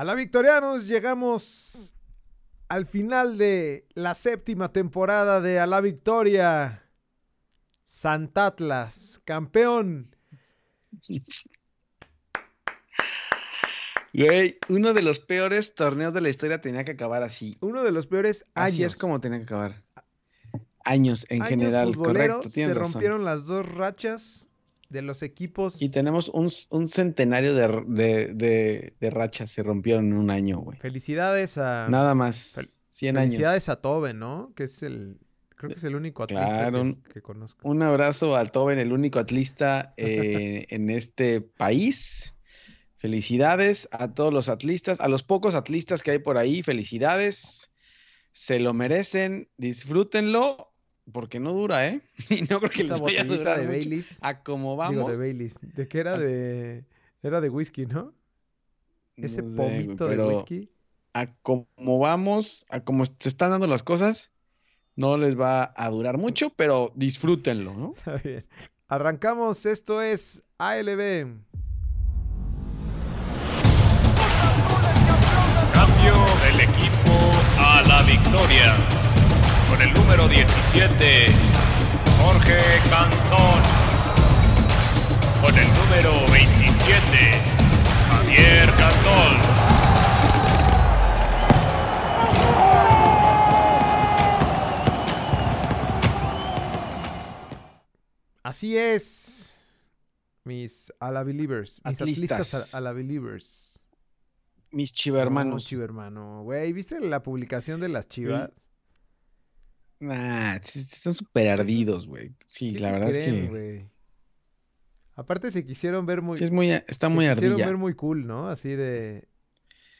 A la Victorianos llegamos al final de la séptima temporada de A la Victoria. Santatlas, campeón. Güey, uno de los peores torneos de la historia tenía que acabar así. Uno de los peores años. Así es como tenía que acabar. Años en general, correcto. Se rompieron las dos rachas de los equipos. Y tenemos un, centenario de, rachas, se rompieron en un año, güey. Felicidades a... Nada más, 100 años. Felicidades a Toben, ¿no? Que es el... Creo que es el único atlista que, conozco. Un abrazo a Toben, el único atlista eh, en este país. Felicidades a todos los atlistas, a los pocos atlistas que hay por ahí, felicidades. Se lo merecen, disfrútenlo, porque no dura, ¿eh? Y no creo que les vaya a durar de Baileys. A como vamos. de Baileys. ¿De qué era? De... Era de whisky, ¿no? Ese pomito de whisky. A como vamos, a como se están dando las cosas, no les va a durar mucho, pero disfrútenlo, ¿no? Está bien. Arrancamos, esto es ALB. del equipo a la victoria. Con el número 17, Jorge Cantón. Con el número 27, Javier Cantón. Así es, mis a la believers, mis atlistas, a la believers mis chivermanos. No, chivermano, güey. ¿Viste la publicación de las chivas? Nah, están súper ardidos, güey. Sí, la verdad es que. Aparte se quisieron ver muy. Sí, es muy está muy se Quisieron ver muy cool, ¿no? Así de.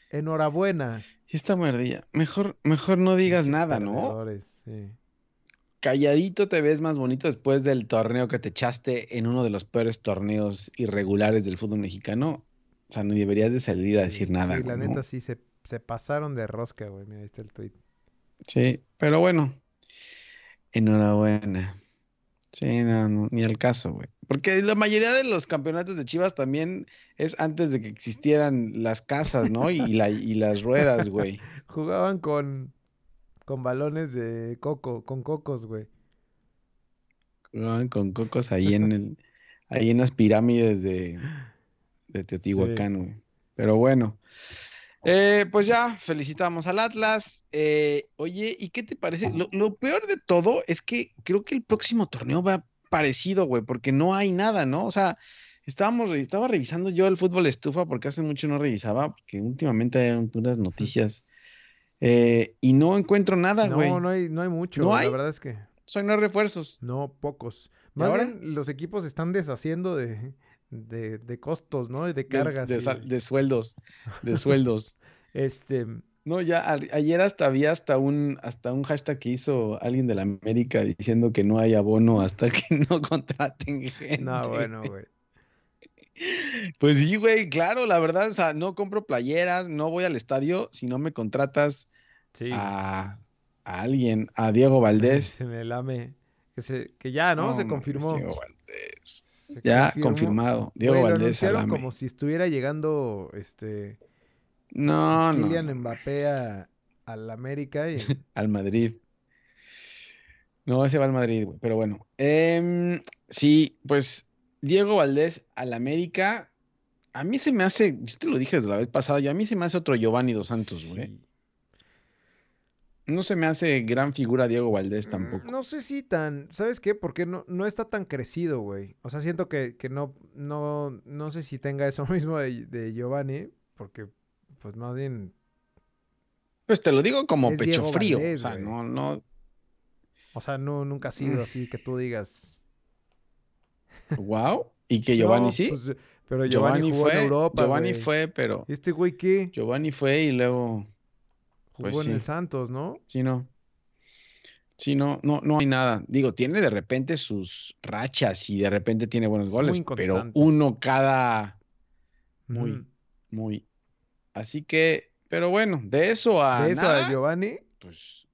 Enhorabuena. Sí, está muy ardilla. Mejor, mejor no digas nada, ¿no? Sí. Calladito te ves más bonito después del torneo que te echaste en uno de los peores torneos irregulares del fútbol mexicano. O sea, no deberías de salir a decir nada. Sí, la neta sí se, pasaron de rosca, güey. Mira, ahí está el tweet. Sí, pero bueno. Enhorabuena. Sí, no, ni al caso, güey. Porque la mayoría de los campeonatos de Chivas también es antes de que existieran las casas, ¿no? Y, la, y las ruedas, güey. Jugaban con, con balones de coco, con cocos, güey. Jugaban con cocos ahí en el, ahí en las pirámides de, de Teotihuacán, güey. Pero bueno. Eh, pues ya, felicitamos al Atlas. Eh, oye, ¿y qué te parece? Lo, peor de todo es que creo que el próximo torneo va parecido, güey, porque no hay nada, ¿no? O sea, estábamos, estaba revisando yo el fútbol estufa porque hace mucho no revisaba, porque últimamente hay unas noticias eh, y no encuentro nada, güey. No, no hay, no hay mucho, ¿No hay? la verdad es que. Son no refuerzos. No, pocos. Más ahora? bien, los equipos están deshaciendo de, de, de costos, ¿no? De cargas. De, de, sueldos, de sueldos. este... No, ya ayer hasta había hasta un, hasta un hashtag que hizo alguien de la América diciendo que no hay abono hasta que no contraten gente. No, bueno, güey. Pues sí, güey, claro, la verdad, o sea, no compro playeras, no voy al estadio si no me contratas a, a, alguien, a Diego Valdés. Se me lame. Que, se, que ya, ¿no? se confirmó. Diego Valdés ya confirmado. Diego Valdés como si estuviera llegando este no, Kylian Mbappé al América y al Madrid. No, ese va al Madrid, Pero bueno. Em, sí, pues Diego Valdés al América. A mí se me hace, yo te lo dije desde la vez pasada, y a mí se me hace otro Giovanni dos Santos, güey. No se me hace gran figura Diego Valdés mm, tampoco. No sé si tan, ¿sabes qué? Porque no, no está tan crecido, güey. O sea, siento que, no, no, no sé si tenga eso mismo de, Giovanni, porque pues más bien... Pues te lo digo como pecho frío, o sea, no, no... O sea, no, nunca ha sido mm. así que tú digas... Wow, y que Giovanni sí. Pues, pero Giovanni, fue, en Europa, Giovanni fue, pero... ¿Este güey qué? Giovanni fue y luego... Jugó pues en el Santos, ¿no? Sí, no. Sí, no, no, no hay nada. Digo, tiene de repente sus rachas y de repente tiene buenos goles, pero uno cada muy, muy. Así que, pero bueno, de eso a. De eso a Giovanni. Pues.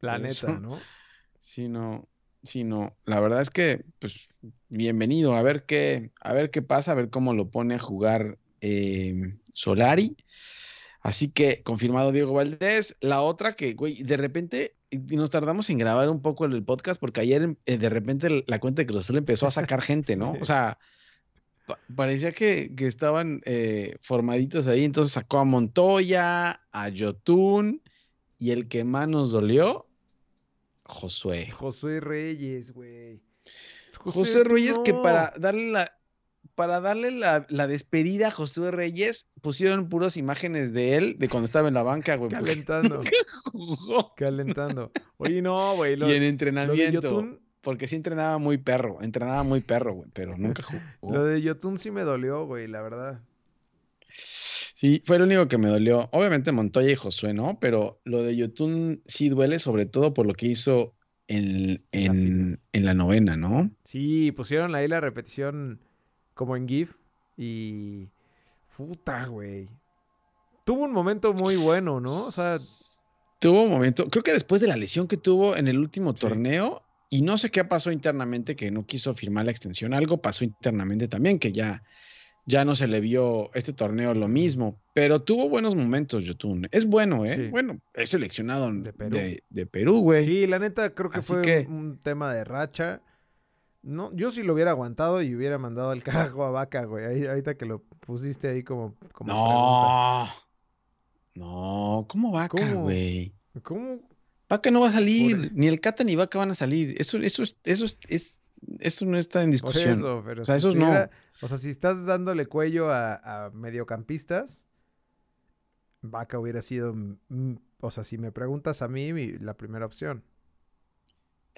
La neta, ¿no? Sí, no. Sí, no. La verdad es que, pues, bienvenido. A ver qué, a ver qué pasa, a ver cómo lo pone a jugar eh, Solari. Así que confirmado Diego Valdés. La otra que, güey, de repente nos tardamos en grabar un poco el podcast porque ayer eh, de repente la cuenta de Cruz Azul empezó a sacar gente, ¿no? O sea, parecía que, estaban eh, formaditos ahí. Entonces sacó a Montoya, a Yotun y el que más nos dolió, Josué. Josué Reyes, güey. José, Reyes, que para darle la, para darle la, despedida a Josué Reyes, pusieron puras imágenes de él de cuando estaba en la banca, güey. Calentando. Calentando. Oye, no, güey. y en entrenamiento. Porque sí entrenaba muy perro, entrenaba muy perro, güey, pero nunca jugó. Lo de Yotun sí me dolió, güey, la verdad. Sí, fue lo único que me dolió. Obviamente Montoya y Josué, ¿no? Pero lo de Yotun sí duele, sobre todo por lo que hizo en, en, en la novena, ¿no? Sí, pusieron ahí la repetición como en GIF y... Puta, güey. Tuvo un momento muy bueno, ¿no? O sea... Tuvo un momento, creo que después de la lesión que tuvo en el último torneo, y no sé qué pasó internamente que no quiso firmar la extensión, algo pasó internamente también que ya, ya no se le vio este torneo lo mismo, pero tuvo buenos momentos Yotun. Es bueno, ¿eh? Bueno, es seleccionado de Perú, güey. Sí, la neta creo que fue un tema de racha. No, yo sí lo hubiera aguantado y hubiera mandado al carajo a Vaca, güey. Ahí, ahorita que lo pusiste ahí como, como no. No, ¿cómo Vaca, güey? ¿Cómo? Vaca no va a salir, ni el Cata ni Vaca van a salir. Eso, eso, eso, es, eso no está en discusión. o sea, eso no. O sea, si estás dándole cuello a, mediocampistas, Vaca hubiera sido, o sea, si me preguntas a mí, la primera opción.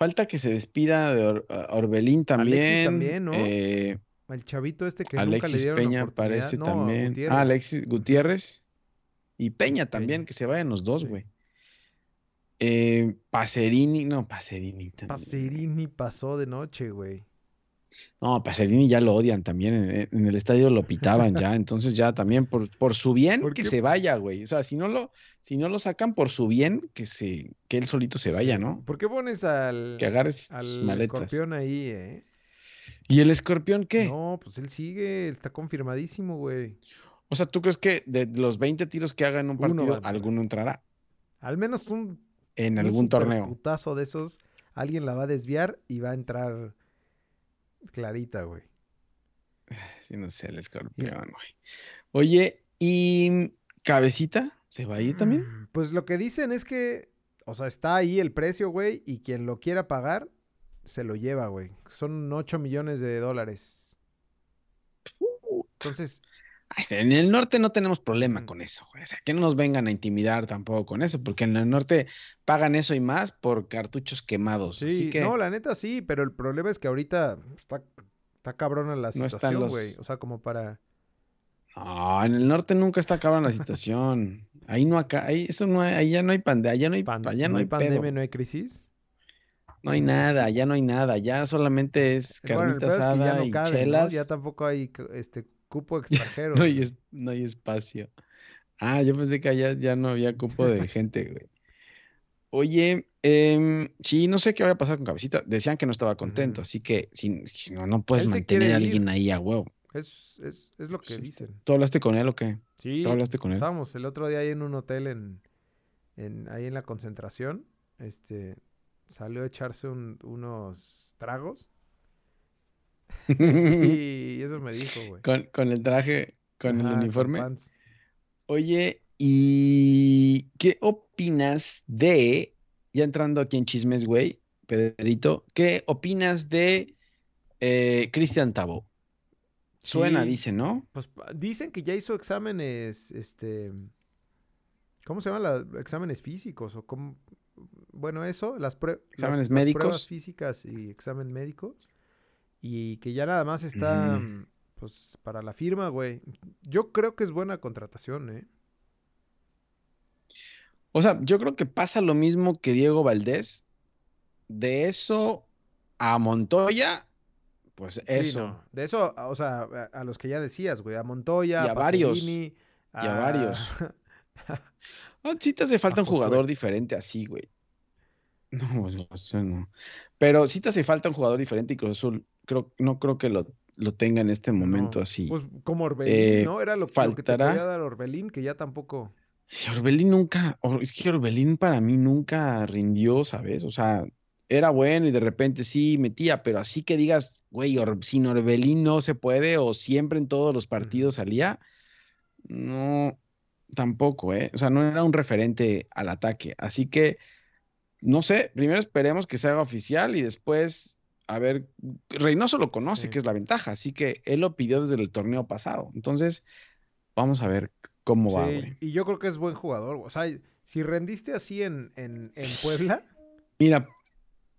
Falta que se despida de Orbelín también. Alexis también, ¿no? Eh, el chavito este que nunca le dieron Peña parece también. Ah, Alexis Gutiérrez. Y Peña también, que se vayan los dos, güey. Eh, Pacerini, no, Pacerini también. Pacerini pasó de noche, güey. No, Pacerini ya lo odian también. En, el estadio lo pitaban ya. Entonces, ya también por, por su bien que se vaya, güey. O sea, si no lo, si no lo sacan por su bien, que se, que él solito se vaya, ¿no? ¿Por qué pones al, que agarres al escorpión ahí, eh? ¿Y el escorpión qué? No, pues él sigue, está confirmadísimo, güey. O sea, ¿tú crees que de los 20 tiros que haga en un partido, alguno entrará? Al menos un. En algún torneo. Un putazo de esos, alguien la va a desviar y va a entrar clarita, güey. Sí, no sé, el escorpión, güey. Oye, ¿y Cabecita se va a ir también? Mm, pues lo que dicen es que, o sea, está ahí el precio, güey, y quien lo quiera pagar, se lo lleva, güey. Son 8 millones de dólares. Entonces, en el norte no tenemos problema con eso, güey. O sea, que no nos vengan a intimidar tampoco con eso, porque en el norte pagan eso y más por cartuchos quemados. Sí, no, la neta sí, pero el problema es que ahorita está, está cabrona la situación, güey. O sea, como para. No, en el norte nunca está cabrona la situación. Ahí no acá, ahí eso no hay, ahí ya no hay pandemia, ya no hay, pandemia, no hay pandemia, no hay crisis. No hay nada, ya no hay nada, ya solamente es carnitas bueno, y chelas. Ya tampoco hay este cupo extranjero. no, hay no hay espacio. Ah, yo pensé que allá ya no había cupo de gente, güey. Oye, eh, sí, no sé qué va a pasar con Cabecita. Decían que no estaba contento, así que si, no, no puedes mantener a alguien ahí a huevo. Es, es, es lo que dicen. ¿Tú hablaste con él o qué? Sí. ¿Tú hablaste con él? Estábamos el otro día ahí en un hotel en, en ahí en la concentración. Este, salió a echarse unos tragos y eso me dijo, güey. Con, el traje, con el uniforme. Oye, ¿y qué opinas de, ya entrando aquí en chismes, güey, Pedrito, qué opinas de eh, Cristian Tabo? Suena, dice, ¿no? Pues dicen que ya hizo exámenes, este, ¿cómo se llaman los exámenes físicos o cómo? Bueno, eso, las, exámenes médicos, pruebas físicas y examen médico y que ya nada más está, mm, pues, para la firma, güey. Yo creo que es buena contratación, ¿eh? O sea, yo creo que pasa lo mismo que Diego Valdés. De eso a Montoya, pues eso. De eso, o sea, a, los que ya decías, güey, a Montoya, y a, varios. Y a, varios. Sí te hace falta un jugador diferente así, güey. No, pues no. Pero sí te hace falta un jugador diferente y Cruz Azul no creo que lo, tenga en este momento así. Pues como Orbelín, eh, ¿no? Era lo, que te podía dar Orbelín, que ya tampoco. Sí, Orbelín nunca, Or- es que Orbelín para mí nunca rindió, ¿sabes? O sea, era bueno y de repente sí metía, pero así que digas, güey, Or- sin Orbelín no se puede o siempre en todos los partidos salía, no, tampoco, ¿eh? O sea, no era un referente al ataque. Así que, no sé, primero esperemos que se haga oficial y después, a ver, Reynoso lo conoce, Sí. que es la ventaja, así que él lo pidió desde el torneo pasado. Entonces, vamos a ver cómo va, güey. y yo creo que es buen jugador. O sea, si rendiste así en, en, en Puebla, Mira,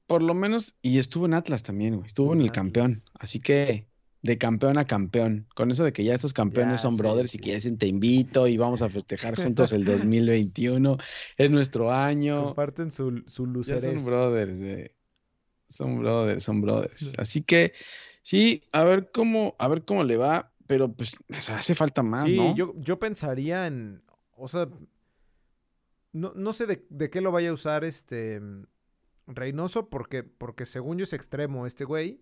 por lo menos, y estuvo en Atlas también, güey. Estuvo en en el campeón. Así que de campeón a campeón. Con eso de que ya estos campeones Ya, son sí, brothers y sí. que dicen te invito y vamos a festejar juntos el 2021. Es nuestro año. comparten su, su Ya lucerés. son brothers, güey. Son brothers, son brothers. Así que sí, a ver cómo, a ver cómo le va, pero pues o sea, hace falta más, Sí, ¿no? yo, yo pensaría en. O sea. No, no sé de, de qué lo vaya a usar este. Reynoso, porque, porque según yo es extremo este güey.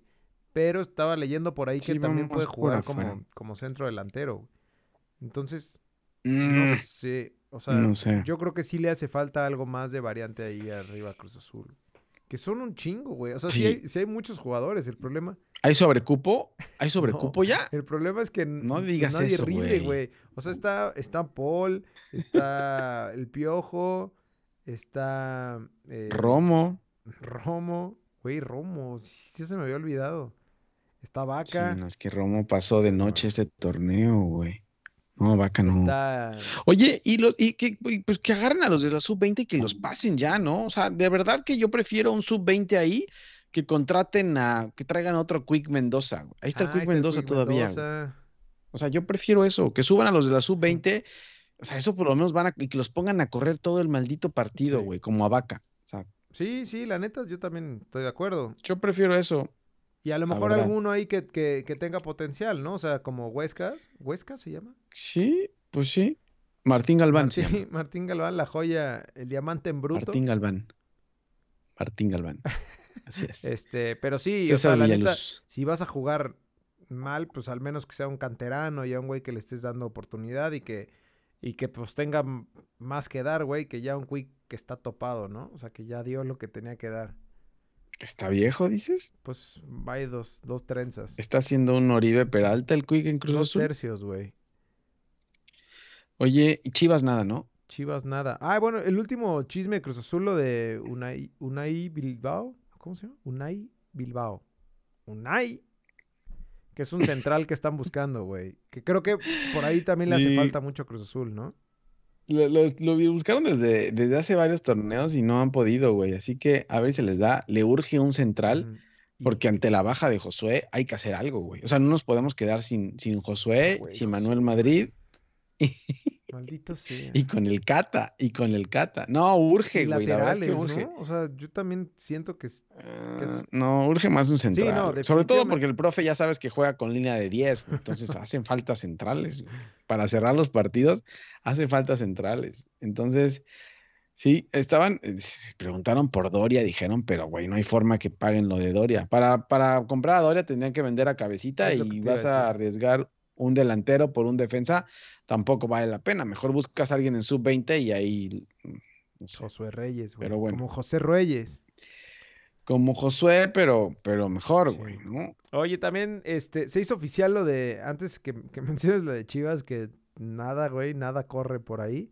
Pero estaba leyendo por ahí que Sí, también vamos puede jugar como, como centro delantero. Entonces, Mm, no sé. O sea, no sé. yo creo que sí le hace falta algo más de variante ahí arriba Cruz Azul. Que son un chingo, güey. O sea, sí, Sí. hay, sí hay muchos jugadores. El problema, ¿Hay sobrecupo? ¿Hay sobrecupo ya? el problema es que No digas nadie eso, rinde, güey. O sea, está, está Paul, está el Piojo, está eh, Romo. Romo. Güey, Romo, sí, ya se me había olvidado. Está Sí, Vaca, no, es que Romo pasó de noche este torneo, güey. No, vaca no. está... Oye, y los, y que, pues que agarren a los de la sub-20 y que los pasen ya, ¿no? O sea, de verdad que yo prefiero un sub-20 ahí que contraten a, que traigan otro Quick Mendoza. güey. Ahí está el Ah, Quick está el Mendoza Quick todavía. güey. O sea, yo prefiero eso, que suban a los de la sub-20. O sea, eso por lo menos van a, y que los pongan a correr todo el maldito partido, Sí. güey, como a vaca. O sea, Sí, sí, la neta, yo también estoy de acuerdo. yo prefiero eso. Y a lo mejor alguno ahí que, que, que tenga potencial, ¿no? O sea, como Huescas. ¿Huescas se llama? Sí, pues sí. Martín Galván se Martín, llama. Martín Galván, la joya, el diamante en bruto. Martín Galván. Martín Galván. Así es. Este, pero sí, o César sea, la neta, si vas a jugar mal, pues al menos que sea un canterano y a un güey que le estés dando oportunidad y que, y que pues tenga más que dar, güey, que ya un güey que está topado, ¿no? O sea, que ya dio lo que tenía que dar. ¿Está viejo, dices? Pues vaya dos, dos trenzas. Está haciendo un Oribe Peralta el Quick en Cruz dos Azul. tercios, güey. Oye, Chivas nada, ¿no? Chivas nada. Ah, bueno, el último chisme de Cruz Azul, lo de Unai, Unai Bilbao. ¿Cómo se llama? Unai Bilbao. Unai. Que es un central que están buscando, güey. Que creo que por ahí también le hace falta mucho a Cruz Azul, ¿no? Lo, lo- lo buscaron desde, desde hace varios torneos y no han podido, güey. Así que a ver si les da. Le urge un central, porque ante la baja de Josué hay que hacer algo, güey. O sea, no nos podemos quedar sin, sin Josué, Güey, sin Josué. Manuel Madrid Maldito sea. y con el Cata, y con el Cata. No, urge, güey. La verdad es que laterales, urge. ¿no? O sea, yo también siento que... es- Ah, es- no, urge más un central. no, güey. Sobre todo porque el profe ya sabes que juega con línea de 10, güey, entonces hacen falta centrales. güey. Para cerrar los partidos, hace falta centrales. Entonces, sí, estaban, eh, preguntaron por Doria, dijeron, pero güey, no hay forma que paguen lo de Doria. Para, para comprar a Doria tendrían que vender a Cabecita Es y a vas a arriesgar un delantero por un defensa, tampoco vale la pena. Mejor buscas a alguien en sub-20 y ahí, mm, no sé, Josué Reyes, güey. Pero bueno. Como José Reyes. como Josué, pero, pero mejor, Sí. güey, ¿no? Oye, también este, se hizo oficial lo de, antes que, que menciones lo de Chivas, que nada, güey, nada corre por ahí.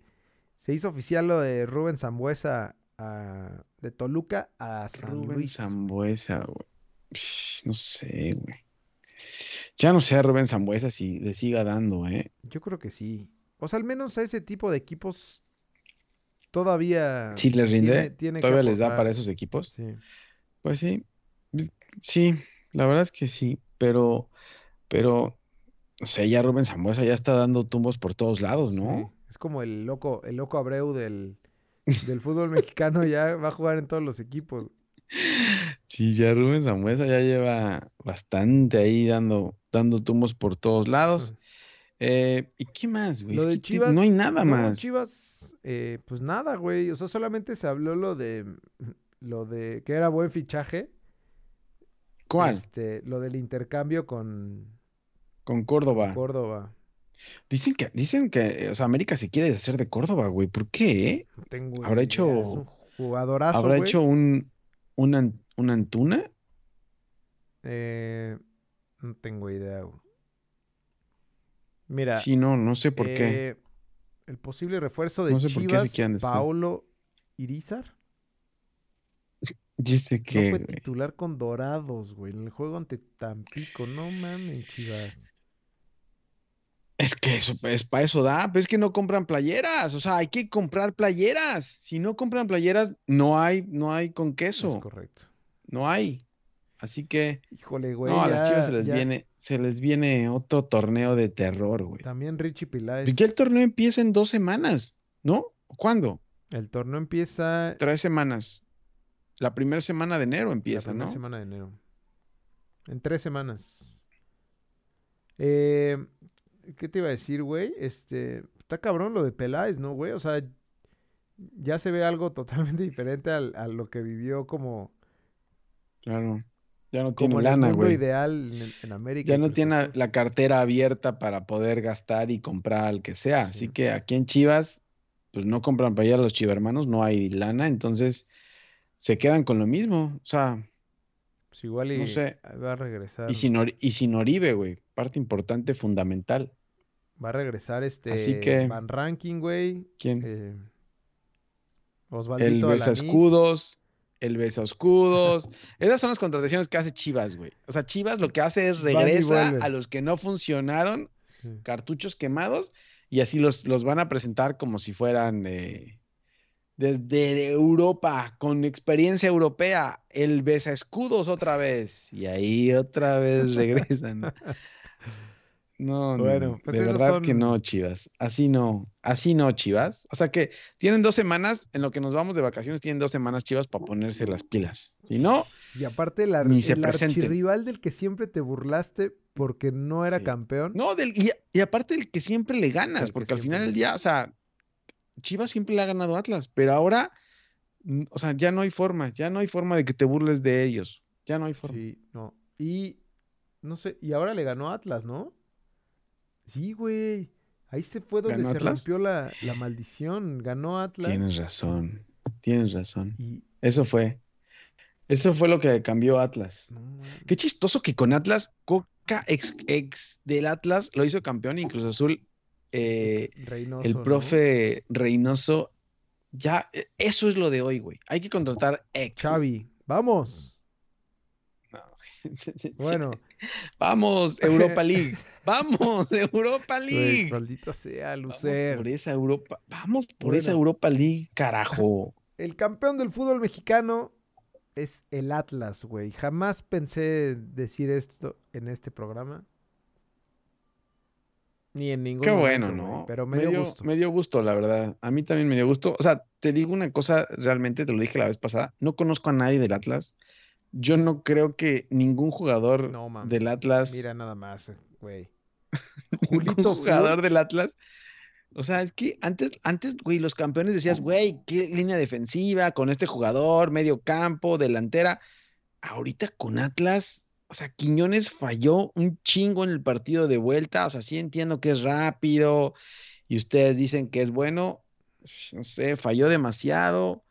Se hizo oficial lo de Rubén Zambuesa a- de Toluca a San Rubén Luis. Zambuesa, güey. Psh, No sé, güey. Ya no sé a Rubén Zambuesa si le siga dando, ¿eh? Yo creo que sí. O sea, al menos a ese tipo de equipos todavía Si les rinde, tiene- tiene que todavía les da para esos equipos. Sí. Pues sí, pues, sí, la verdad es que sí, pero, pero, no sé, ya Rubén Zambuesa ya está dando tumbos por todos lados, ¿no? Sí, Es como el loco, el loco Abreu del, del fútbol mexicano, ya va a jugar en todos los equipos. Sí, ya Rubén Zambuesa ya lleva bastante ahí dando, dando tumbos por todos lados. Eh, ¿y qué más, güey? Lo de Chivas. no hay nada no, más. Chivas, eh, pues nada, güey. O sea, solamente se habló lo de. Lo de que era buen fichaje. ¿Cuál? Este, lo del intercambio con Con Córdoba. Córdoba. Dicen que, dicen que, o sea, América se quiere deshacer de Córdoba, güey. ¿Por qué? No tengo Habrá idea, hecho- es un jugadorazo, ¿Habrá güey. hecho un, una, una Antuna? Eh, no tengo idea, güey. Mira, Sí, no, no sé por qué. eh, el posible refuerzo de No sé por qué se Chivas. Paolo Irizar, Dice no que, fue güey. titular con Dorados, güey, en el juego ante Tampico. No mames, Chivas. Es que eso, es para eso da, pues es que no compran playeras, o sea, hay que comprar playeras. Si no compran playeras, no hay, no hay con Es queso, correcto. no hay. Así que, Híjole, güey. no, a las ya- Chivas se les ya- viene, se les viene otro torneo de terror, güey. También Richie Piláez. Porque el torneo empieza en dos semanas, ¿no? ¿Cuándo? El torneo empieza Tres semanas. La primera semana de enero empieza, la primera ¿no? semana de enero. En tres semanas. Eh, ¿qué te iba a decir, güey? Este, está cabrón lo de Peláez, ¿no, güey? O sea, ya se ve algo totalmente diferente al- a lo que vivió como, Claro. Ya no tiene lana, güey. ideal en, en América. Ya no tiene la cartera abierta para poder gastar y comprar al que sea. Así Sí. que aquí en Chivas, pues no compran para allá los chivermanos, no hay lana, entonces se quedan con lo mismo. O sea, Pues igual y no sé. va a regresar. y sin, y sin Oribe, güey. Parte importante, fundamental. Va a regresar este Así que- Van Ranking, güey. ¿Quién? eh, el Osvaldito Alanís. escudos, el besa escudos. Esas son las contrataciones que hace Chivas, güey. O sea, Chivas lo que hace es regresa a los que no funcionaron Sí. cartuchos quemados y así los, los van a presentar como si fueran eh, desde Europa, con experiencia europea, el besa escudos otra vez. Y ahí otra vez regresan. No, no, Bueno, no, pues de verdad que no, Chivas. Así no, así no, Chivas. O sea que tienen dos semanas, en lo que nos vamos de vacaciones, tienen dos semanas, Chivas, para ponerse las pilas. Si no, Y aparte el, ar- Ni se el archirrival del que siempre te burlaste porque no era Sí. campeón. No, del, y, y aparte el que siempre le ganas, porque al final del día, o sea, Chivas siempre le ha ganado a Atlas, pero ahora, mm, o sea, ya no hay forma, ya no hay forma de que te burles de ellos, ya no hay forma. Sí, no. Y no sé, y ahora le ganó a Atlas, ¿no? Sí, güey. Ahí se fue donde ¿Ganó se Atlas? rompió la, la maldición. Ganó Atlas. Tienes razón, tienes razón. Y Eso fue, eso fue lo que cambió Atlas. no. Qué chistoso que con Atlas, Coca, ex, ex del Atlas, lo hizo campeón y Cruz Azul, eh, Reynoso, el profe Reynoso, ya, eh, eso es lo de hoy, güey. Hay que contratar ex. Xavi, vamos. Bueno, Vamos, Europa League. Vamos, Europa güey, League. maldita sea, Vamos Lucer. por esa Europa. Vamos por esa. Europa League, carajo. El campeón del fútbol mexicano es el Atlas, güey. Jamás pensé decir esto en este programa. Ni en ningún Qué bueno, güey, ¿no? Pero me dio gusto. me dio gusto, la verdad. A mí también me dio gusto. O sea, te digo una cosa, realmente te lo dije la vez pasada. No conozco a nadie del Atlas. Yo no creo que ningún jugador No del Atlas, Mira nada más, güey. Julito jugador del Atlas. O sea, es que antes, antes, güey, los campeones decías, güey, qué línea defensiva con este jugador, medio campo, delantera. Ahorita con Atlas, o sea, Quiñones falló un chingo en el partido de vuelta. O sea, sí entiendo que es rápido y ustedes dicen que es bueno. No sé, falló demasiado.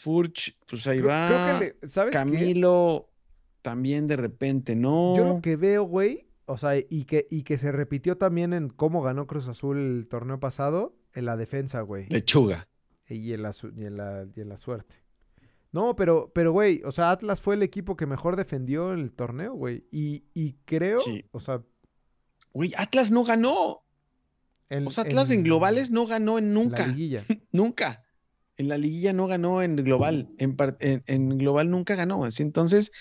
Furch, pues ahí Creo, creo va. que le- ¿sabes qué? Camilo, también de repente no. Yo lo que veo, güey, o sea, y que, y que se repitió también en cómo ganó Cruz Azul el torneo pasado, en la defensa, güey. Lechuga. Y en la, y en la, y en la suerte. No, pero, pero, güey, o sea, Atlas fue el equipo que mejor defendió en el torneo, güey. Y, y creo, Sí. o sea, Güey, Atlas no ganó. en, O sea, Atlas en, globales no ganó en en la nunca. En la liguilla no ganó en global. En, par- en- en global nunca ganó. Así, entonces,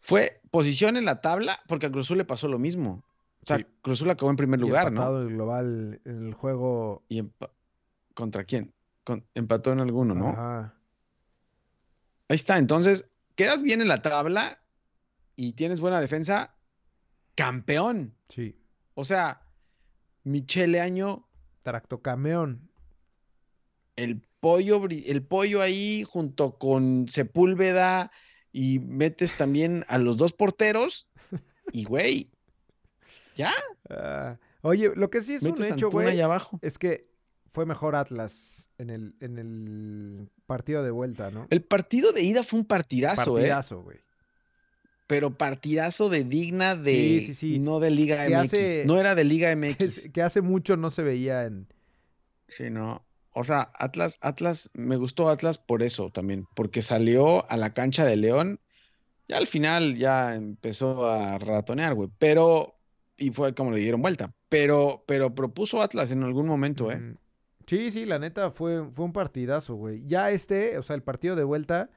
fue posición en la tabla porque a Cruz Azul le pasó lo mismo. O sea, Sí. Cruz Azul acabó en primer Y lugar, ¿no? empatado el global en el juego. Y ¿contra quién? Con- empató en alguno, ¿no? Ajá. Ahí está. Entonces, quedas bien en la tabla y tienes buena defensa, campeón. Sí. O sea, Michele Año, Tractocameón. el pollo, el pollo ahí junto con Sepúlveda y metes también a los dos porteros y güey, ya, Ah, Oye, lo que sí es un hecho, güey, abajo. es que fue mejor Atlas en el, en el partido de vuelta, ¿no? El partido de ida fue un partidazo, ¿eh? Partidazo, güey. Pero partidazo de digna de. Sí, sí, sí. No de Liga Que MX. hace- No era de Liga MX. que hace mucho no se veía en... Sí, no. O sea, Atlas, Atlas, me gustó Atlas por eso también, porque salió a la cancha de León, ya al final ya empezó a ratonear, güey, pero, y fue como le dieron vuelta, pero, pero propuso Atlas en algún momento, ¿eh? Sí, sí, la neta fue, fue un partidazo, güey. Ya este, o sea, el partido de vuelta,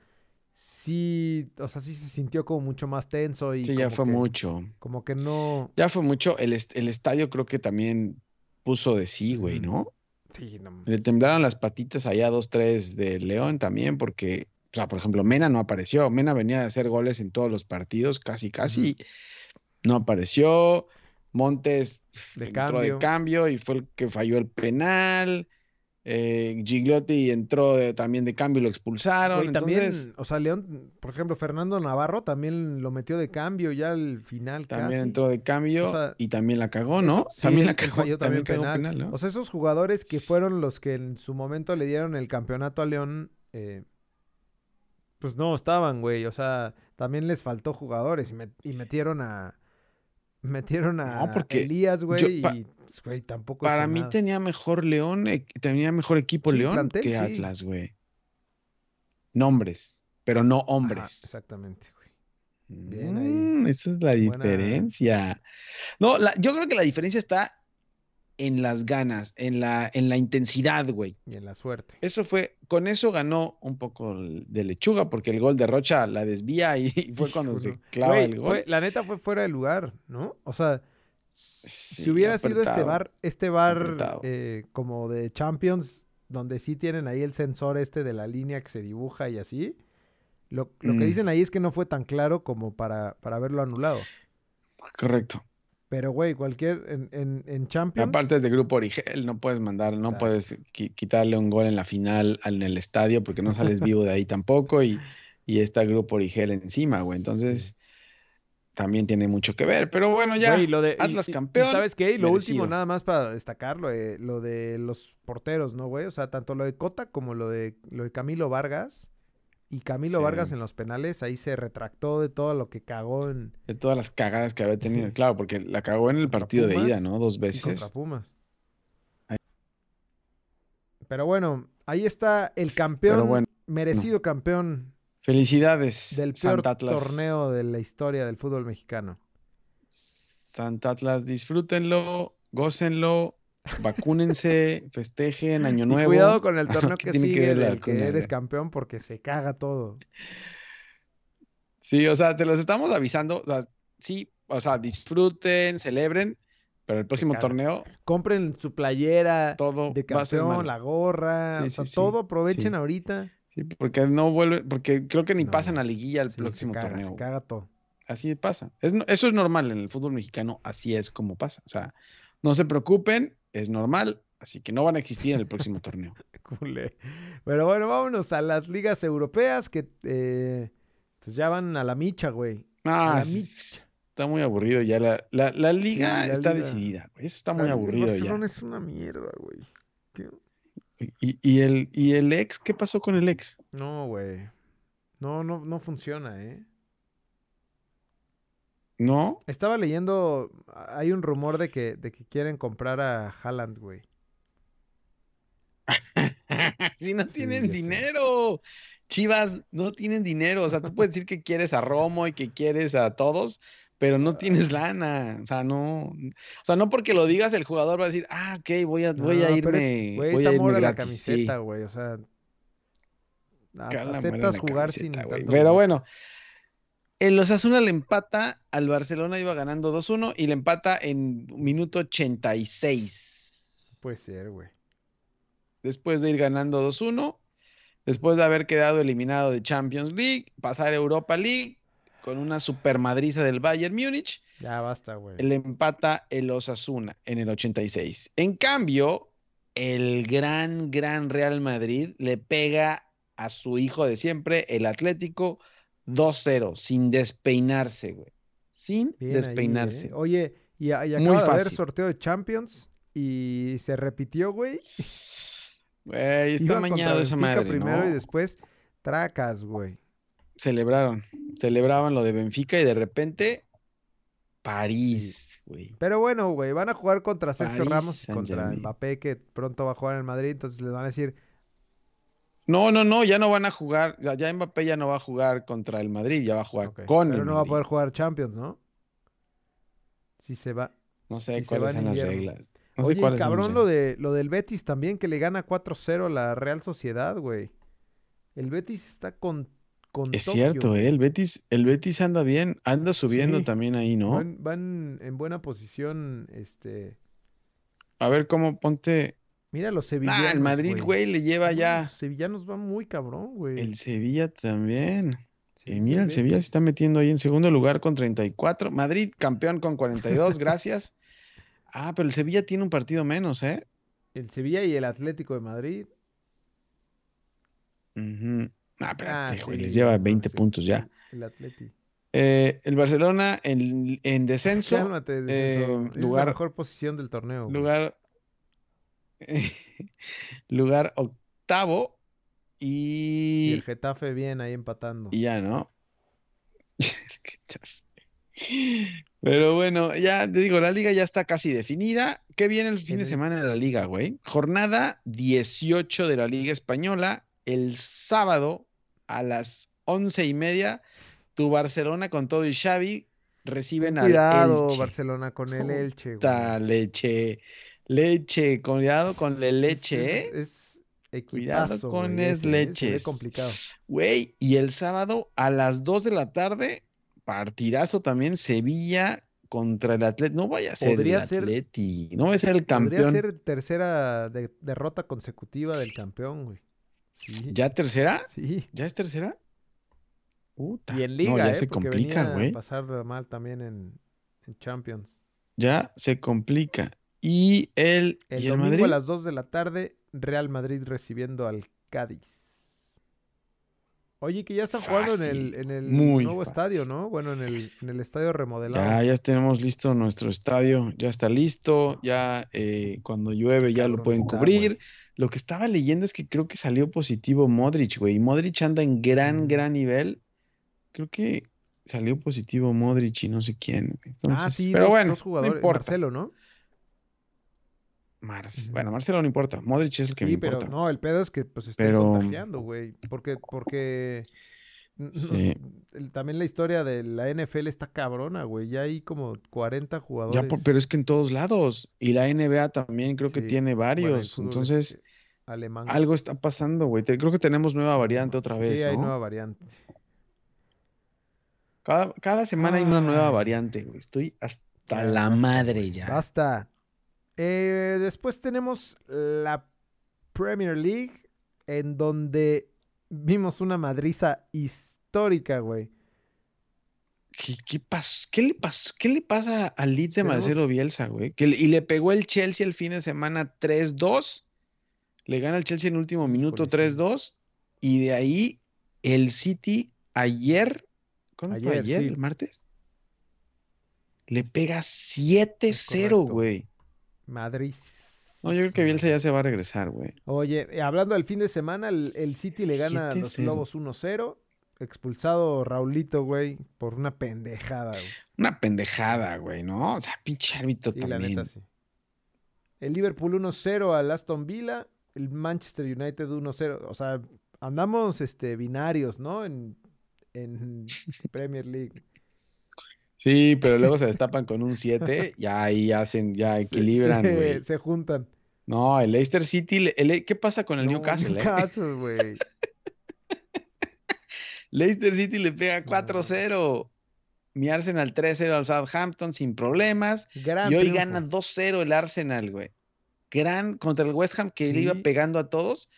sí, o sea, sí se sintió como mucho más tenso y Sí, ya fue que- mucho, Como que no... ya fue mucho, el, est- el estadio creo que también puso de sí, güey. ¿no? Sí, no- Le temblaron las patitas allá dos, tres de León también, porque, o sea, por ejemplo, Mena no apareció. Mena venía de hacer goles en todos los partidos, casi, casi. No apareció. Montes De entró de cambio y fue el que falló el penal. Eh, Gigliotti entró de- también de cambio y lo expulsaron. Güey, también, Entonces, o sea, León, por ejemplo, Fernando Navarro también lo metió de cambio ya al final también casi. entró de cambio O sea, y también la cagó, ¿no? Eso- sí, también la cagó, también también cagó penal. ¿no? O sea, esos jugadores que fueron los que en su momento le dieron el campeonato a León, eh, pues no estaban, güey. O sea, también les faltó jugadores y, met- y metieron a metieron a No, porque Elías, güey, y pues, güey, tampoco Para mí nada. tenía mejor León, eh, tenía mejor equipo Sí, León plantel, que sí. Atlas, güey. Nombres, pero no Ajá, hombres. exactamente, güey. Bien ahí. Mm, esa es la Buena- diferencia. No, la- yo creo que la diferencia está en las ganas, en la, en la intensidad, güey. Y en la suerte. Eso fue, con eso ganó un poco de lechuga, porque el gol de Rocha la desvía y, fue cuando se clava Güey, el gol. fue- la neta fue fuera de lugar, ¿no? O sea, Sí, si hubiera sido este bar, este bar eh, como de Champions, donde sí tienen ahí el sensor este de la línea que se dibuja y así, lo, lo que Mm. dicen ahí es que no fue tan claro como para, para haberlo anulado. Correcto. Pero, güey, cualquier, en, en, en Champions... Aparte es de grupo Origel, no puedes mandar, no Exacto. puedes qui- quitarle un gol en la final en el estadio porque no sales vivo de ahí tampoco y, y está grupo Origel encima, güey. Entonces, también tiene mucho que ver. Pero bueno, ya, Güey, lo de, Atlas y- campeón, ¿Sabes qué? Y lo último, nada más para destacarlo, eh, lo de los porteros, ¿no, güey? O sea, tanto lo de Cota como lo de, lo de Camilo Vargas. Y Camilo Sí. Vargas en los penales, ahí se retractó de todo lo que cagó en, de todas las cagadas que había tenido, Sí. claro, porque la cagó en el partido de ida, ¿no? Dos y contra veces. Pumas. Ahí. Pero bueno, ahí está el campeón, bueno, merecido campeón Felicidades, del peor torneo de la historia del fútbol mexicano. Santa Atlas, disfrútenlo, gócenlo, vacúnense, festejen, Año Y Nuevo. cuidado con el torneo ¿Qué que que sigue la del que eres campeón porque se caga todo. Sí, o sea, te los estamos avisando. O sea, sí, o sea, disfruten, celebren, pero el próximo torneo Compren su playera todo de campeón, la gorra, Sí, o sea, sí, todo aprovechen sí. ahorita. Sí, porque no vuelve, porque creo que ni No, pasan a liguilla Sí, se próximo caga, torneo. se caga todo. Así pasa. Es eso es normal en el fútbol mexicano, así es como pasa. O sea, no se preocupen, es normal, así que no van a existir en el próximo torneo. Pero bueno, vámonos a las ligas europeas que eh, pues ya van a la micha, güey. Ah, micha. está muy aburrido ya. La, la, la liga la está liga. decidida, güey. Eso está muy aburrido ya. Es una mierda, güey. ¿Qué? Y, y el, y el ex, ¿qué pasó con el ex? No, güey. No, no, no funciona, ¿eh? ¿No? Estaba leyendo, hay un rumor de que, de que quieren comprar a Haaland, güey. Si no Sí, tienen sé. dinero. Chivas no tienen dinero. O sea, tú puedes decir que quieres a Romo y que quieres a todos, pero no tienes lana. O sea, no. O sea, no porque lo digas, el jugador va a decir, ah, ok, voy a, voy a pero es- irme. güey, voy a irme a la camiseta, güey. O sea, aceptas jugar camiseta, sin tanto Pero bueno, el Osasuna le empata al Barcelona, iba ganando 2-1 y le empata en minuto 86. Puede ser, güey. Después de ir ganando 2-1, después de haber quedado eliminado de Champions League, pasar a Europa League con una super madriza del Bayern Múnich, Ya basta, güey. le empata el Osasuna en el 86. En cambio, el gran, gran Real Madrid le pega a su hijo de siempre, el Atlético, 2-0, sin despeinarse, güey. Sin Bien ahí, despeinarse. ¿eh? Oye, Y, y Muy acaba de haber sorteo de Champions y se repitió, güey. Güey, está mañado esa madre, primero ¿no? y después tracas, güey. Celebraron. Celebraban lo de Benfica y de repente París, güey. Pero bueno, güey, van a jugar contra Sergio París Ramos y contra. Mbappé, que pronto va a jugar en Madrid, entonces les van a decir, No, no, no, ya no van a jugar. Ya, Mbappé ya no va a jugar contra el Madrid, ya va a jugar ok, con pero el no va a poder jugar Champions, ¿no? Si se va. No sé si cuáles son las reglas. No sé Oye, y cuáles son cabrón, lo, de, lo del Betis también, que le gana 4-0 a la Real Sociedad, güey. El Betis está con, con Es Tokio, cierto. ¿eh? El Betis, el Betis anda bien, anda subiendo Sí. también ahí, ¿no? Van, van en buena posición, este... A ver cómo ponte. Mira los sevillanos, Ah, el Madrid, güey, le lleva ya. Los sevillanos van muy cabrón, güey. El Sevilla también. Sí, Y mira, el Sevilla se está metiendo ahí en segundo lugar con 34. Madrid, campeón con 42, gracias. Ah, pero el Sevilla tiene un partido menos, ¿eh? El Sevilla y el Atlético de Madrid. Ujú. Ah, espérate, Ah, güey, sí, les lleva no, 20 sí, puntos ya. El Atleti. Eh, el Barcelona en, en descenso, Cálmate, descenso. eh, Es la lugar- mejor posición del torneo. güey. lugar, lugar octavo Y y, el Getafe bien ahí empatando. y ya, ¿no? Pero bueno, ya te digo, la liga ya está casi definida. ¿Qué viene el fin de semana de la liga, güey? Jornada 18 de la Liga Española. El sábado a las once y media, tu Barcelona con todo y Xavi reciben al Cuidado, Elche. Barcelona, con el Puta Elche, güey. leche, leche, cuidado con la Es- leche, es, ¿eh? es Cuidado con es ve leches. complicado. Güey, y el sábado a las 2 de la tarde, partidazo también, Sevilla contra el Atleti. No vaya a ser Podría el ser- Atleti, no vaya a ser el Podría campeón. ser tercera de- derrota consecutiva del campeón, güey. Sí, ¿Ya tercera? sí. ¿Ya es tercera? Puta, Y en no, Liga, ya ¿eh? se complica, güey. pasar mal también en, en Champions. Ya se complica. Y el, El y el domingo Madrid. a las 2 de la tarde, Real Madrid recibiendo al Cádiz. Oye, que ya están jugando en el, en el nuevo estadio. ¿no? Bueno, en el, en el estadio remodelado. Ya, ya tenemos listo nuestro estadio, ya está listo, ya eh, cuando llueve ya lo pueden está, cubrir. Lo que estaba leyendo es que creo que salió positivo Modric, güey. y Modric anda en gran, Mm. gran nivel. Creo que salió positivo Modric y no sé quién. ah, Entonces, sí, pero dos, bueno, dos jugadores. no importa. Marcelo, ¿no? Mar-. Bueno, Marcelo no importa, Modric es el que me Sí, pero importa. no, el pedo es que pues estén Pero- contagiando, güey. Porque, porque no también la historia de la NFL está cabrona, güey. Ya hay como 40 Ya, jugadores. por- pero es que en todos lados. Y la NBA también creo que tiene varios. Entonces, alemán. algo está pasando, güey. Creo que tenemos nueva variante otra vez, Sí, hay ¿no? nueva variante. Cada, cada semana hay una nueva Ay. variante, güey. Estoy hasta Ya, la basta, madre ya. Basta. Eh, después tenemos la Premier League, en donde vimos una madriza histórica, güey. ¿Qué, qué pasó? ¿Qué le pasó? ¿Qué le pasa al Leeds de Marcelo Bielsa, güey? Que y le pegó el Chelsea el fin de semana 3-2. Le gana el Chelsea en el último minuto Híjole, sí. 3-2. Y de ahí el City ayer, ¿cuándo fue Ayer, ayer? sí. ¿El martes? Le pega 7-0, correcto. güey. Madrid. No, yo creo que Bielsa ya se va a regresar, güey. Oye, eh, hablando del fin de semana, el, el City le gana a los 7-0. Lobos 1-0. Expulsado Raulito, güey, por una pendejada, güey. Una pendejada, güey, ¿no? O sea, pinche árbitro Sí, la también. neta, sí. El Liverpool 1-0 al Aston Villa. El Manchester United 1-0. O sea, andamos este, binarios, ¿no? En, en Premier League. Sí, pero luego se destapan con un 7, ya ahí hacen, ya equilibran, se, güey. se juntan. No, el Leicester City, el- ¿qué pasa con el No, Newcastle, eh? Newcastle, güey. Leicester City le pega No. 4-0. Mi Arsenal 3-0 al Southampton sin problemas. Gran Y hoy triunfo. gana 2-0 el Arsenal, güey. Gran contra el West Ham que le iba pegando a todos.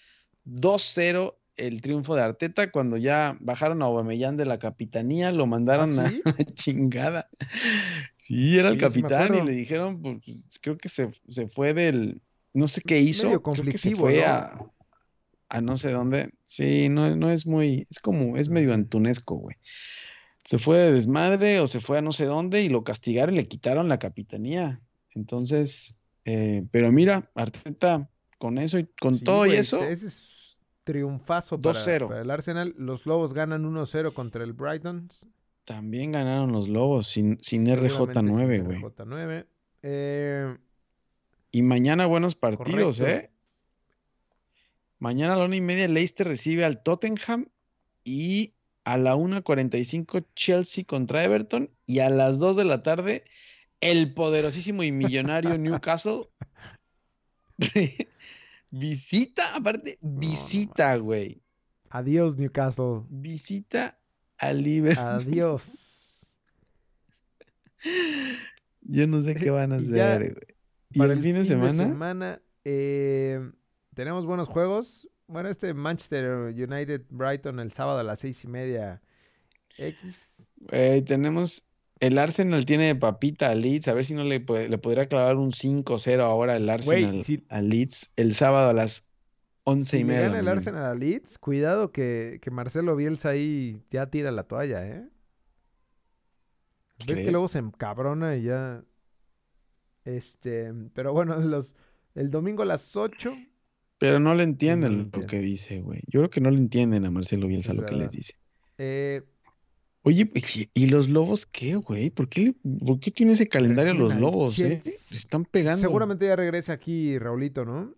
2-0 el triunfo de Arteta cuando ya bajaron a Aubameyang de la capitanía, lo mandaron ¿Ah, a la chingada. Sí, era el Sí, capitán y le dijeron, pues creo que se, se fue del, no sé qué hizo, Medio creo que se conflictivo, fue ¿no? a, a no sé dónde. Sí, no, no es muy, es como, es medio antunesco, güey. se fue de desmadre o se fue a no sé dónde y lo castigaron y le quitaron la capitanía. Entonces, eh, pero mira, Arteta con eso y con Sí, todo y eso, Ese es triunfazo para, 2-0. para el Arsenal. Los Lobos ganan 1-0 contra el Brighton. también ganaron los Lobos sin, sin Seguramente RJ9, sin güey. RJ9. Eh, Y mañana buenos partidos, Correcto. ¿eh? Mañana a la una y media Leicester recibe al Tottenham y a la 1.45 Chelsea contra Everton y a las 2 de la tarde el poderosísimo y millonario Newcastle visita, aparte, visita, güey. adiós, Newcastle. Visita a Liverpool. Adiós. Yo no sé qué van a hacer, güey. ¿Y Para el fin de semana? semana, eh, tenemos buenos juegos. Bueno, este Manchester United Brighton el sábado a las seis y media. X. Güey, tenemos. El Arsenal tiene de papita a Leeds. A ver si no le, le podría clavar un 5-0 ahora el Arsenal si- a Leeds el sábado a las 11 Si y media. gana el. Arsenal a Leeds, cuidado que, que Marcelo Bielsa ahí ya tira la toalla, ¿eh? Ves que luego se encabrona y ya. Este, pero bueno, los, el domingo a las 8. Pero no le entienden lo entienden. que dice, güey. Yo creo que no le entienden a Marcelo Bielsa Es lo que les dice. Eh, Oye, ¿y los Lobos qué, güey? ¿Por qué, por qué tiene ese calendario los Lobos, eh? Se están pegando. seguramente ya regresa aquí Raulito, ¿no?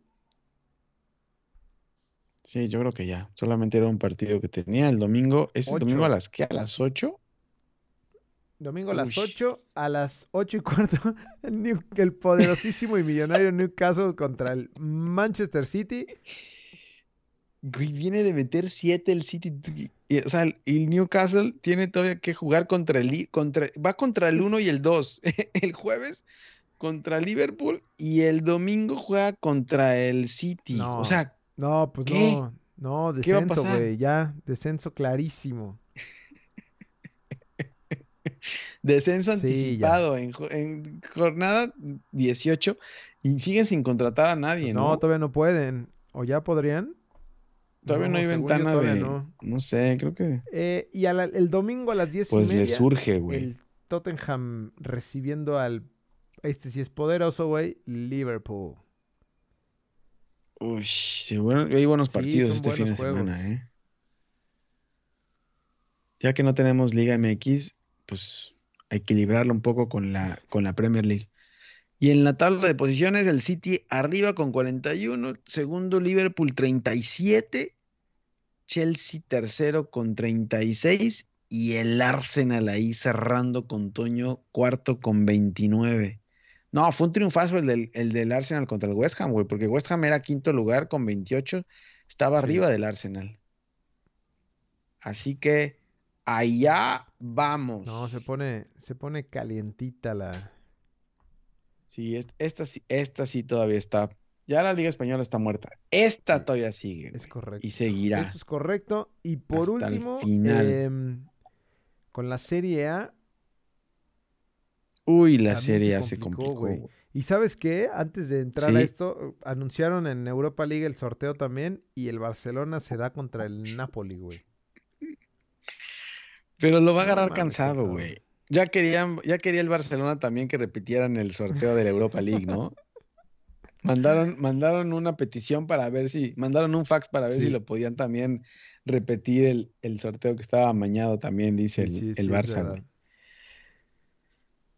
Sí, yo creo que ya. Solamente era un partido que tenía el domingo. ¿Es el domingo a las qué? ¿A las 8? Domingo a las Uy. 8, a las 8 y cuarto, el, el poderosísimo y millonario Newcastle contra el Manchester City. Güey, viene de meter 7 el City. y- o sea, el, Newcastle tiene todavía que jugar contra el contra va contra el 1 y el 2. El jueves contra Liverpool y el domingo juega contra el City. No. O sea, No, pues ¿Qué? no, no, ¿Qué va a descenso, güey, ya, descenso clarísimo. descenso Sí, anticipado en, en jornada 18 y siguen sin contratar a nadie, No, ¿no? todavía no pueden. ¿O ya podrían? Todavía no hay ventana de no. no sé, creo que Eh, y la- el domingo a las 10 pues y le surge, güey. el Tottenham recibiendo al, este sí es poderoso, güey, Liverpool. Uy, seguro hay buenos Sí, partidos este fin de juegos. semana, ¿eh? Ya que no tenemos Liga MX, pues hay que equilibrarlo un poco con la, con la Premier League. Y en la tabla de posiciones, el City arriba con 41, segundo Liverpool 37, Chelsea tercero con 36 y el Arsenal ahí cerrando con Toño cuarto con 29. No, fue un triunfazo el del, el del Arsenal contra el West Ham, güey, porque West Ham era quinto lugar con 28, estaba Sí. arriba del Arsenal. Así que allá vamos. No, se pone, se pone calientita la... Sí, est- esta, sí- esta sí todavía está. Ya la Liga Española está muerta. Esta todavía sigue, Es correcto. y seguirá. Eso es correcto. Y por hasta el último, final. em, con la Serie A, Uy, la serie ya se complicó, güey. ¿Y sabes qué? Antes de entrar a esto, anunciaron en Europa League el sorteo también y el Barcelona se da contra el Napoli, güey. Pero lo va a agarrar cansado. güey. Ya querían, ya quería el Barcelona también que repitieran el sorteo de la Europa League, ¿no? Mandaron, mandaron una petición para ver si, mandaron un fax para ver si lo podían también repetir el, el sorteo que estaba amañado también, dice el, sí, el sí, es Barça, verdad. güey.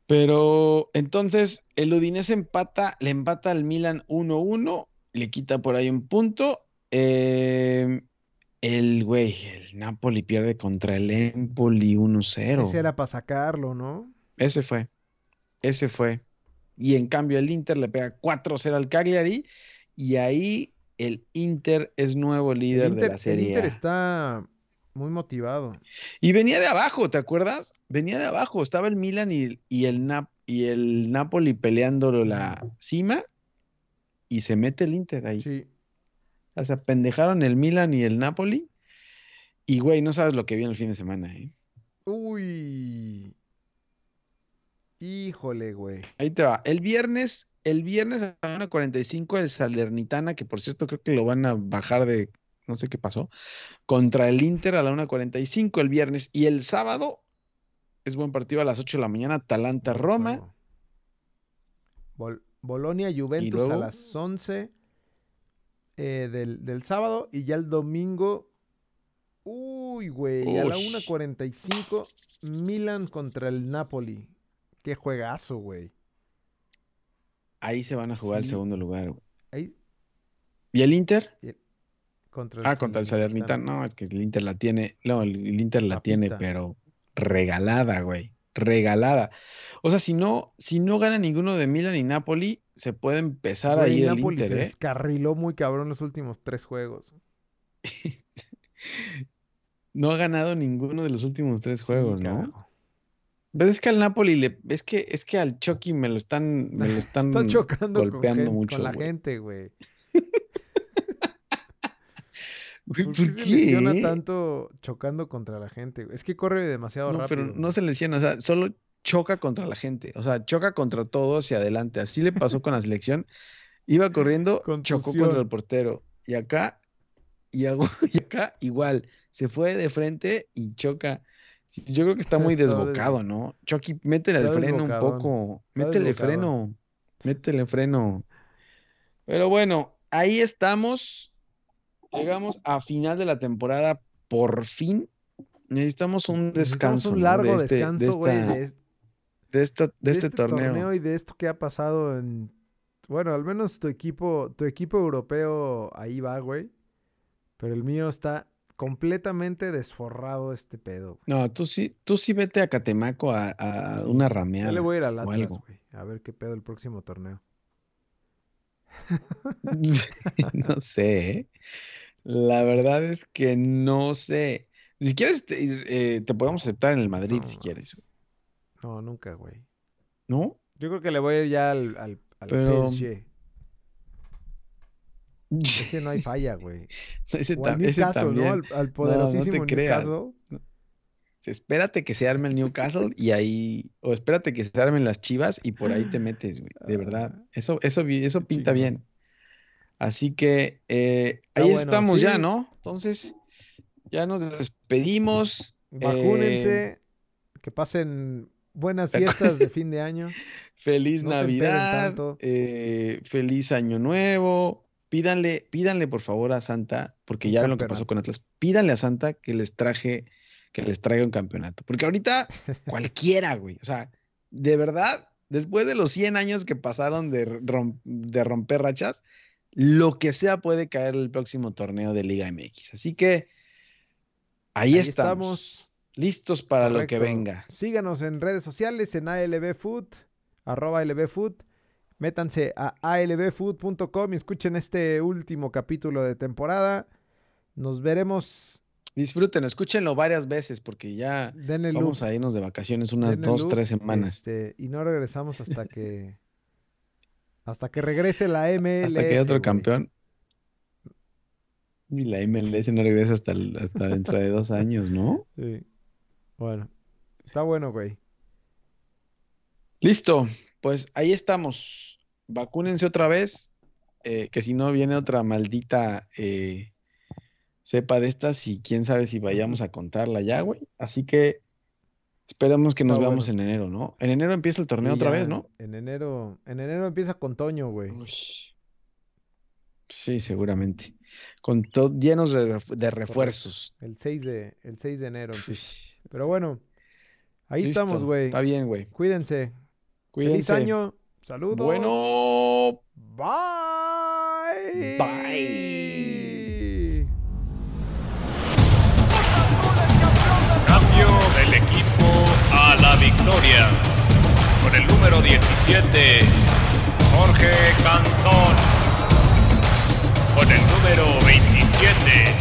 Pero entonces el Udinese empata, le empata al Milan 1-1, le quita por ahí un punto. eh, el güey, el Napoli pierde contra el Empoli 1-0. Ese era para sacarlo, ¿no? Ese fue. Ese fue. Y en cambio el Inter le pega 4-0 al Cagliari y ahí el Inter es nuevo El líder de Inter, la el Serie Inter A. está muy motivado. Y venía de abajo, ¿te acuerdas? Venía de abajo, estaba el Milan y, y el, Nap- y el Napoli peleando la cima y se mete el Inter ahí. Sí. O sea, pendejaron el Milan y el Napoli y güey, no sabes lo que viene el fin de semana, ¿eh? Uy. Híjole, güey. Ahí te va. El viernes, el viernes a la 1.45 el Salernitana, que por cierto creo que lo van a bajar de, no sé qué pasó, contra el Inter a la 1.45 el viernes. Y el sábado, es buen partido a las 8 de la mañana, Atalanta-Roma. Bol Bolonia Juventus a las 11 eh, del, del, sábado y ya el domingo. Uy, güey, a la 1.45 Milan contra el Napoli. Qué juegazo, güey. Ahí se van a jugar el segundo lugar, güey. Ahí. ¿Y el Inter? Contra el ah, contra el Salernitano. No, es que el Inter la tiene. No, el Inter la tiene, pero regalada, güey. Regalada. O sea, si no, si no gana ninguno de Milan y Napoli, se puede empezar a ir el Inter, se ¿eh? descarriló muy cabrón los últimos tres juegos. no ha ganado ninguno de los últimos tres juegos, ¿no? Ves es que al Napoli le, es que, es que al Chucky me lo están, me lo están chocando golpeando mucho. Con la gente, güey. ¿Por, qué? Se lesiona tanto chocando contra la gente? Es que corre demasiado no, rápido. Pero no se lesiona, o sea, solo choca contra la gente. O sea, choca contra todo hacia adelante. Así le pasó con la selección. Iba corriendo, chocó contra el portero. Y acá, y, acá igual. Se fue de frente y choca. Yo creo que está muy desbocado, ¿no? Chucky, métele el freno un poco. Métele freno. Métele freno. Pero bueno, ahí estamos. Llegamos a final de la temporada, por fin. Necesitamos un descanso. un largo este, descanso, güey, de, de, este, torneo. Y de esto que ha pasado en. Bueno, al menos tu equipo, tu equipo europeo ahí va, güey. Pero el mío está completamente desforrado este pedo. No, tú sí, tú sí vete a Catemaco a, una rameada. Yo le voy a ir al Atlas, güey. A ver qué pedo el próximo torneo. no sé, ¿eh? La verdad es que no sé. Si quieres, te, eh, podemos aceptar en el Madrid si quieres. No, nunca, güey. ¿No? Yo creo que le voy a ir ya al, al, PSG. Ese no hay falla, güey. ese, o al Newcastle, ¿no? Al, poderosísimo no, te Newcastle. Espérate que se arme el Newcastle y ahí. O espérate que se armen las chivas y por ahí te metes, güey. De verdad. Ah. Eso, eso, eso pinta bien. Así que eh, ahí estamos ya, ¿no? Entonces, ya nos despedimos. Vacúnense, eh, que pasen buenas fiestas de fin de año. Feliz Navidad, eh, feliz Año Nuevo. Pídanle, pídanle por favor a Santa, porque ya ven lo que pasó con Atlas. Pídanle a Santa que les traje, que les traiga un campeonato. Porque ahorita cualquiera, güey. O sea, de verdad, después de los 100 años que pasaron de, de romper rachas, lo que sea puede caer el próximo torneo de Liga MX. Así que ahí, estamos, listos para lo que venga. Síganos en redes sociales en ALB Food, arroba ALB Food. Métanse a albfood.com y escuchen este último capítulo de temporada. Nos veremos. Disfruten, escúchenlo varias veces porque ya vamos a irnos de vacaciones unas dos, tres semanas. Este, y no regresamos hasta que hasta que regrese la MLS. Hasta que haya otro campeón. Y la MLS no regresa hasta, hasta dentro de dos años, ¿no? Sí. Bueno. Está bueno, güey. Listo. Pues ahí estamos. Vacúnense otra vez. Eh, que si no viene otra maldita eh, cepa de estas y quién sabe si vayamos a contarla ya, güey. Así que Esperamos que nos veamos en enero, ¿no? En enero empieza el torneo otra vez, ¿no? En enero, en enero empieza con Toño, güey. Sí, seguramente. Con llenos de, refuerzos. El 6 de, el 6 de enero empieza. Pero bueno, ahí estamos, güey. Está bien, güey. Cuídense. Cuídense. Feliz año. Saludos. Bueno. Bye. Bye. Cambio del equipo a la victoria. Con el número 17, Jorge Cantón. Con el número 27,